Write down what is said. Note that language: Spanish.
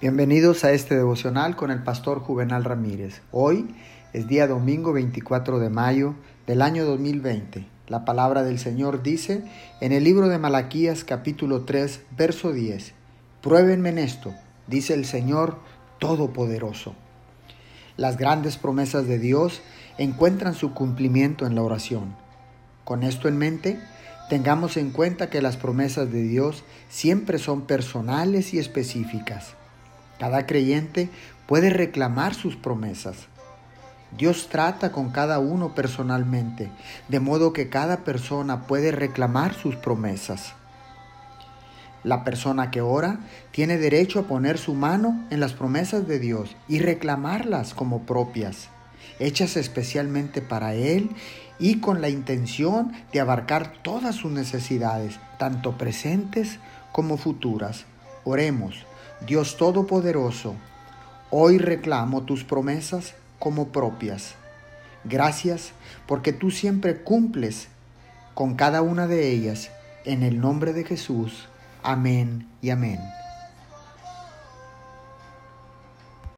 Bienvenidos a este devocional con el pastor Juvenal Ramírez. Hoy es día domingo 24 de mayo del año 2020. La palabra del Señor dice en el libro de Malaquías capítulo 3 verso 10, Pruébenme en esto, dice el Señor Todopoderoso. Las grandes promesas de Dios encuentran su cumplimiento en la oración. Con esto en mente, tengamos en cuenta que las promesas de Dios siempre son personales y específicas. Cada creyente puede reclamar sus promesas. Dios trata con cada uno personalmente, de modo que cada persona puede reclamar sus promesas. La persona que ora tiene derecho a poner su mano en las promesas de Dios y reclamarlas como propias, hechas especialmente para Él y con la intención de abarcar todas sus necesidades, tanto presentes como futuras. Oremos. Dios Todopoderoso, hoy reclamo tus promesas como propias. Gracias porque tú siempre cumples con cada una de ellas. En el nombre de Jesús. Amén y amén.